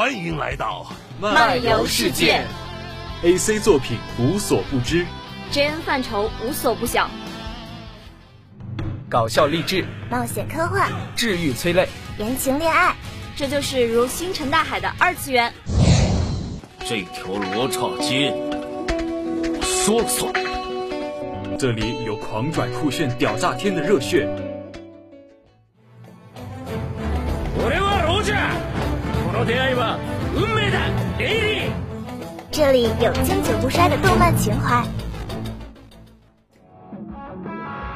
欢迎来到漫游世界。AC 作品无所不知，JN 范畴无所不晓，搞笑励志、冒险科幻、治愈催泪、言情恋爱，这就是如星辰大海的二次元。这条罗刹街，我说了算。这里有狂拽酷炫、屌炸天的热血。出会いは運命だ，レイリー。这里有经久不衰的动漫情怀，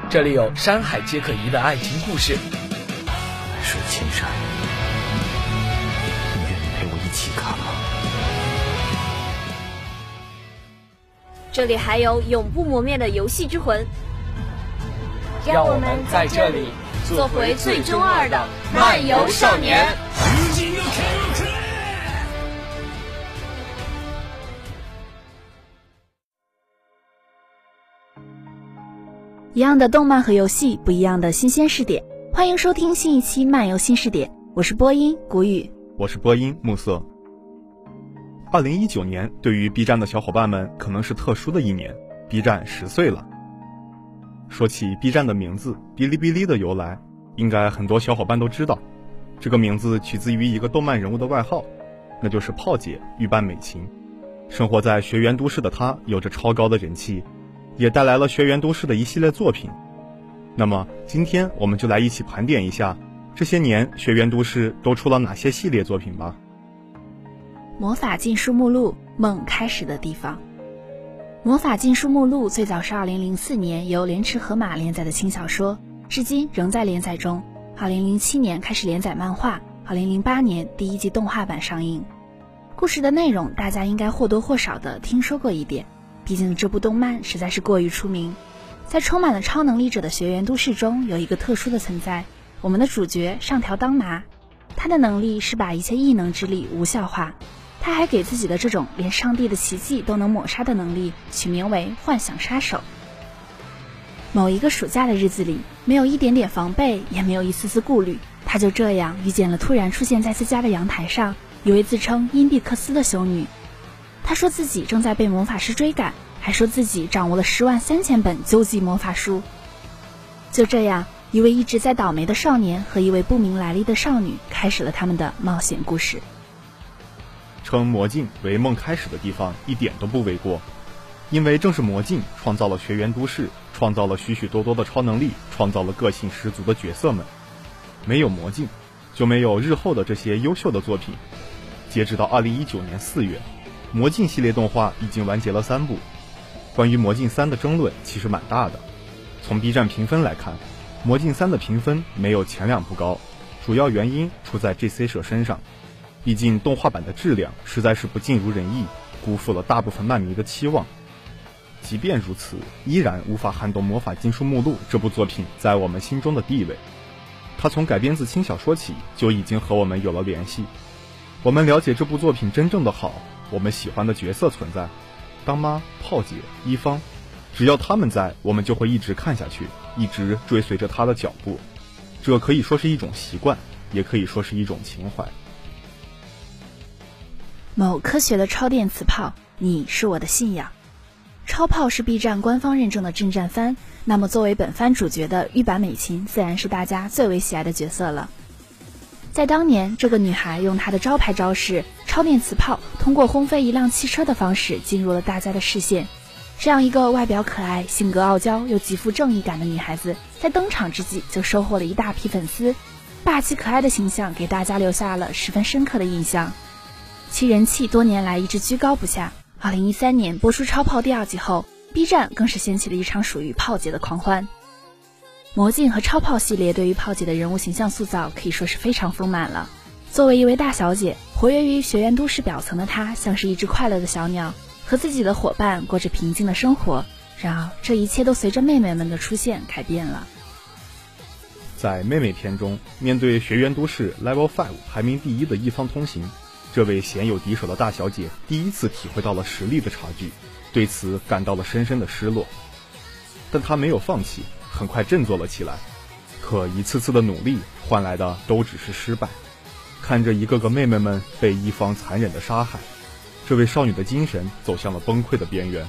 这里有山海皆可移的爱情故事，海水千山，你愿意陪我一起看吗？这里还有永不磨灭的游戏之魂，让我们在这里做回最中二的漫游少年。 一样的动漫和游戏，不一样的新鲜视点。欢迎收听新一期漫游新视点，我是播音谷雨。我是播音暮色。二零一九年对于 B 站的小伙伴们可能是特殊的一年，B 站十岁了。说起 B 站的名字“哔哩哔哩”的由来，应该很多小伙伴都知道，这个名字取自于一个动漫人物的外号，那就是炮姐玉坂美琴。生活在学园都市的她有着超高的人气，也带来了学园都市的一系列作品。那么今天我们就来一起盘点一下这些年学园都市都出了哪些系列作品吧。魔法禁书目录：梦开始的地方。魔法禁书目录最早是2004年由莲池河马连载的轻小说，至今仍在连载中。2007年开始连载漫画，2008年第一季动画版上映。故事的内容大家应该或多或少的听说过一点，毕竟这部动漫实在是过于出名。在充满了超能力者的学园都市中，有一个特殊的存在，我们的主角上条当麻，他的能力是把一切异能之力无效化。他还给自己的这种连上帝的奇迹都能抹杀的能力取名为“幻想杀手”。某一个暑假的日子里，没有一点点防备，也没有一丝丝顾虑，他就这样遇见了突然出现在自家的阳台上一位自称因蒂克斯的修女。他说自己正在被魔法师追赶，还说自己掌握了十万三千本究极魔法书。就这样，一位一直在倒霉的少年和一位不明来历的少女开始了他们的冒险故事。称魔镜为梦开始的地方一点都不为过，因为正是魔镜创造了学园都市，创造了许许多多的超能力，创造了个性十足的角色们。没有魔镜，就没有日后的这些优秀的作品。截止到二零一九年四月，魔镜系列动画已经完结了三部。关于魔镜三的争论其实蛮大的。从 B 站评分来看，魔镜三的评分没有前两部高，主要原因出在 GC 社身上。毕竟动画版的质量实在是不尽如人意，辜负了大部分漫迷的期望。即便如此，依然无法撼动《魔法禁书目录》这部作品在我们心中的地位。它从改编自轻小说起就已经和我们有了联系。我们了解这部作品真正的好，我们喜欢的角色存在，当妈、炮姐、一方，只要他们在，我们就会一直看下去，一直追随着他的脚步。这可以说是一种习惯，也可以说是一种情怀。某科学的超电磁炮，你是我的信仰。超炮是 B 站官方认证的正战番，那么作为本番主角的玉坂美琴自然是大家最为喜爱的角色了。在当年，这个女孩用她的招牌招式超电磁炮，通过轰飞一辆汽车的方式进入了大家的视线。这样一个外表可爱、性格傲娇又极富正义感的女孩子，在登场之际就收获了一大批粉丝，霸气可爱的形象给大家留下了十分深刻的印象。其人气多年来一直居高不下。二零一三年播出《超炮》第二季后，B 站更是掀起了一场属于炮姐的狂欢。魔镜和超炮系列对于炮姐的人物形象塑造可以说是非常丰满了。作为一位大小姐，活跃于学院都市表层的她，像是一只快乐的小鸟，和自己的伙伴过着平静的生活。然而，这一切都随着妹妹们的出现改变了。在妹妹篇中，面对学院都市 Level Five 排名第一的一方通行，这位鲜有敌手的大小姐第一次体会到了实力的差距，对此感到了深深的失落。但她没有放弃，很快振作了起来。可一次次的努力换来的都只是失败。看着一个个妹妹们被一方残忍的杀害，这位少女的精神走向了崩溃的边缘。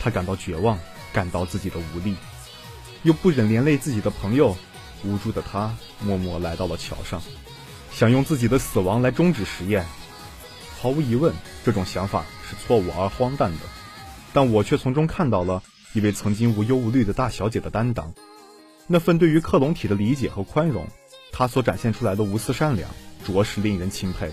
她感到绝望，感到自己的无力，又不忍连累自己的朋友。无助的她默默来到了桥上，想用自己的死亡来终止实验。毫无疑问，这种想法是错误而荒诞的，但我却从中看到了一位曾经无忧无虑的大小姐的担当，那份对于克隆体的理解和宽容，他所展现出来的无私善良。着实令人钦佩。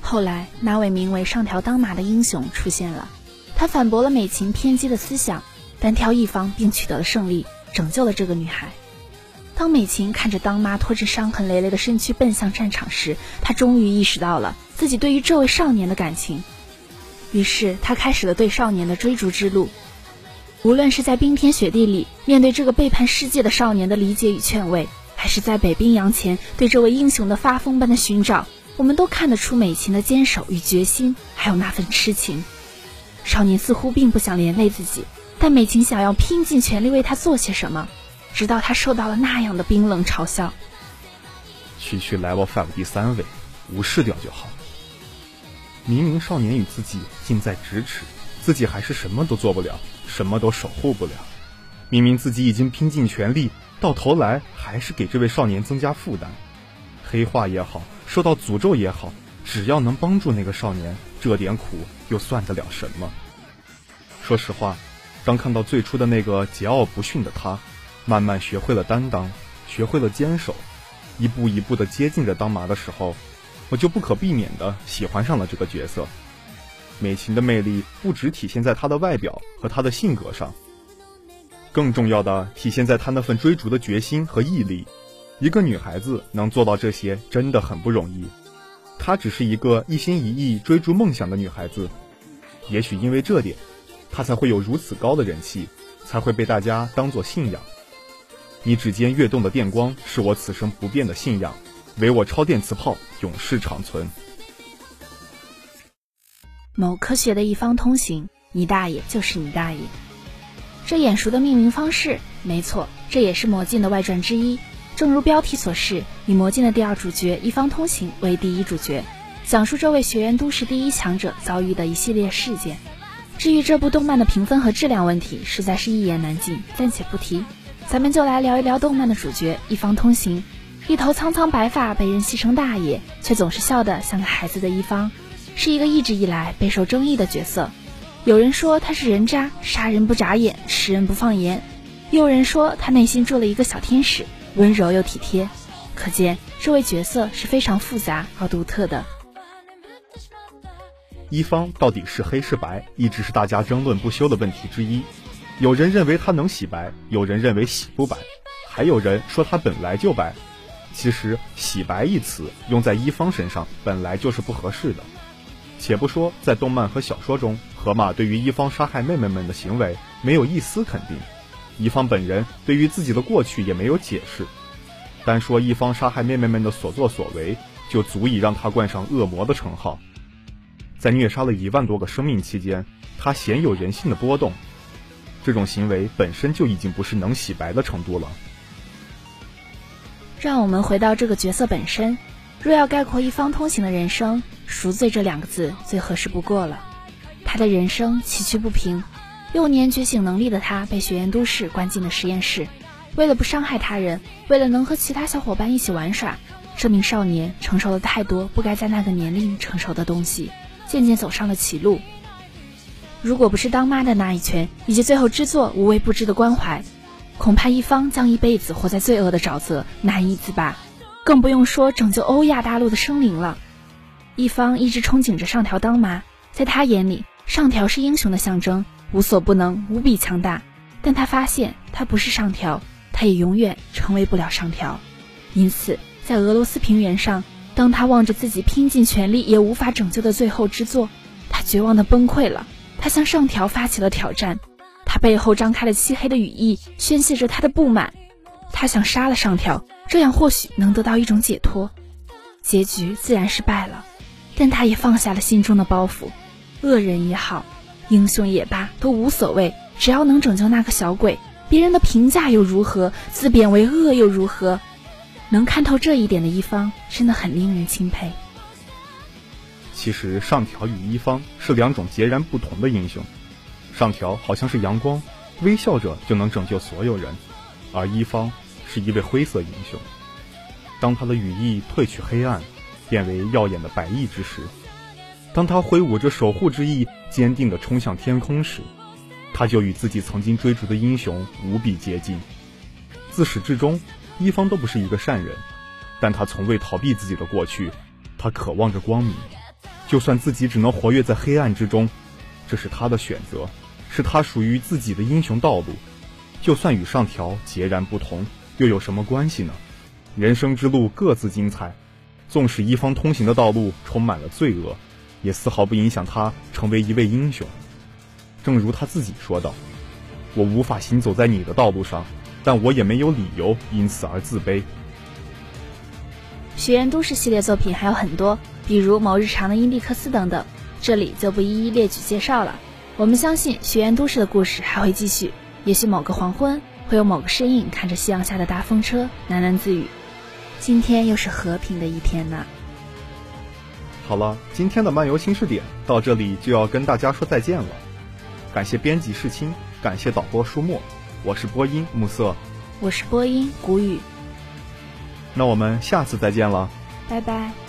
后来，那位名为上条当麻的英雄出现了，他反驳了美琴偏激的思想，单挑一方并取得了胜利，拯救了这个女孩。当美琴看着当妈拖着伤痕累累的身躯奔向战场时，她终于意识到了自己对于这位少年的感情，于是她开始了对少年的追逐之路。无论是在冰天雪地里面对这个背叛世界的少年的理解与劝慰。还是在北冰洋前对这位英雄的发疯般的寻找，我们都看得出美琴的坚守与决心，还有那份痴情。少年似乎并不想连累自己，但美琴想要拼尽全力为他做些什么，直到他受到了那样的冰冷嘲笑。区区 Level Five 第三位，无视掉就好。明明少年与自己近在咫尺，自己还是什么都做不了，什么都守护不了。明明自己已经拼尽全力。到头来还是给这位少年增加负担，黑化也好，受到诅咒也好，只要能帮助那个少年，这点苦又算得了什么？说实话，当看到最初的那个桀骜不驯的他，慢慢学会了担当，学会了坚守，一步一步的接近着当麻的时候，我就不可避免的喜欢上了这个角色。美琴的魅力不只体现在她的外表和她的性格上。更重要的体现在她那份追逐的决心和毅力。一个女孩子能做到这些，真的很不容易。她只是一个一心一意追逐梦想的女孩子，也许因为这点，她才会有如此高的人气，才会被大家当作信仰。你指尖跃动的电光是我此生不变的信仰，唯我超电磁炮永世长存。某科学的一方通行，你大爷就是你大爷。这眼熟的命名方式，没错，这也是魔镜的外传之一。正如标题所示，以魔镜的第二主角一方通行为第一主角，讲述这位学员都市第一强者遭遇的一系列事件。至于这部动漫的评分和质量问题，实在是一言难尽，暂且不提。咱们就来聊一聊动漫的主角一方通行，一头苍苍白发，被人戏称大爷，却总是笑得像个孩子的一方，是一个一直以来备受争议的角色。有人说他是人渣，杀人不眨眼，吃人不放盐；又有人说他内心住了一个小天使，温柔又体贴。可见这位角色是非常复杂而独特的。一方到底是黑是白，一直是大家争论不休的问题之一。有人认为他能洗白，有人认为洗不白，还有人说他本来就白。其实“洗白”一词用在一方身上本来就是不合适的。且不说在动漫和小说中。河马对于一方杀害妹妹们的行为没有一丝肯定，一方本人对于自己的过去也没有解释，单说一方杀害妹妹们的所作所为，就足以让他冠上恶魔的称号。在虐杀了一万多个生命期间，他鲜有人性的波动，这种行为本身就已经不是能洗白的程度了。让我们回到这个角色本身，若要概括一方通行的人生，赎罪这两个字最合适不过了。他的人生崎岖不平，幼年觉醒能力的他被学院都市关进了实验室。为了不伤害他人，为了能和其他小伙伴一起玩耍，这名少年承受了太多不该在那个年龄承受的东西，渐渐走上了歧路。如果不是当妈的那一拳，以及最后之作无微不至的关怀，恐怕一方将一辈子活在罪恶的沼泽，难以自拔。更不用说拯救欧亚大陆的生灵了。一方一直憧憬着上条当妈，在他眼里。上条是英雄的象征，无所不能，无比强大。但他发现他不是上条，他也永远成为不了上条。因此，在俄罗斯平原上，当他望着自己拼尽全力也无法拯救的最后之作，他绝望的崩溃了。他向上条发起了挑战，他背后张开了漆黑的羽翼，宣泄着他的不满。他想杀了上条，这样或许能得到一种解脱。结局自然是败了，但他也放下了心中的包袱。恶人也好，英雄也罢，都无所谓，只要能拯救那个小鬼，别人的评价又如何？自贬为恶又如何？能看透这一点的一方，真的很令人钦佩。其实上条与一方是两种截然不同的英雄。上条好像是阳光，微笑着就能拯救所有人，而一方是一位灰色英雄。当他的羽翼褪去黑暗，变为耀眼的白翼之时，当他挥舞着守护之翼，坚定地冲向天空时，他就与自己曾经追逐的英雄无比接近。自始至终，一方都不是一个善人，但他从未逃避自己的过去，他渴望着光明，就算自己只能活跃在黑暗之中，这是他的选择，是他属于自己的英雄道路。就算与上条截然不同，又有什么关系呢？人生之路各自精彩，纵使一方通行的道路充满了罪恶，也丝毫不影响他成为一位英雄。正如他自己说道：“我无法行走在你的道路上，但我也没有理由因此而自卑。”学院都市系列作品还有很多，比如《某日常的英利克斯》等等，这里就不一一列举介绍了。我们相信学院都市的故事还会继续，也许某个黄昏会有某个身影看着夕阳下的大风车喃喃自语。今天又是和平的一天呢。好了，今天的漫游新视点到这里就要跟大家说再见了。感谢编辑世青，感谢导播书墨，我是播音暮色，我是播音谷雨。那我们下次再见了，拜拜。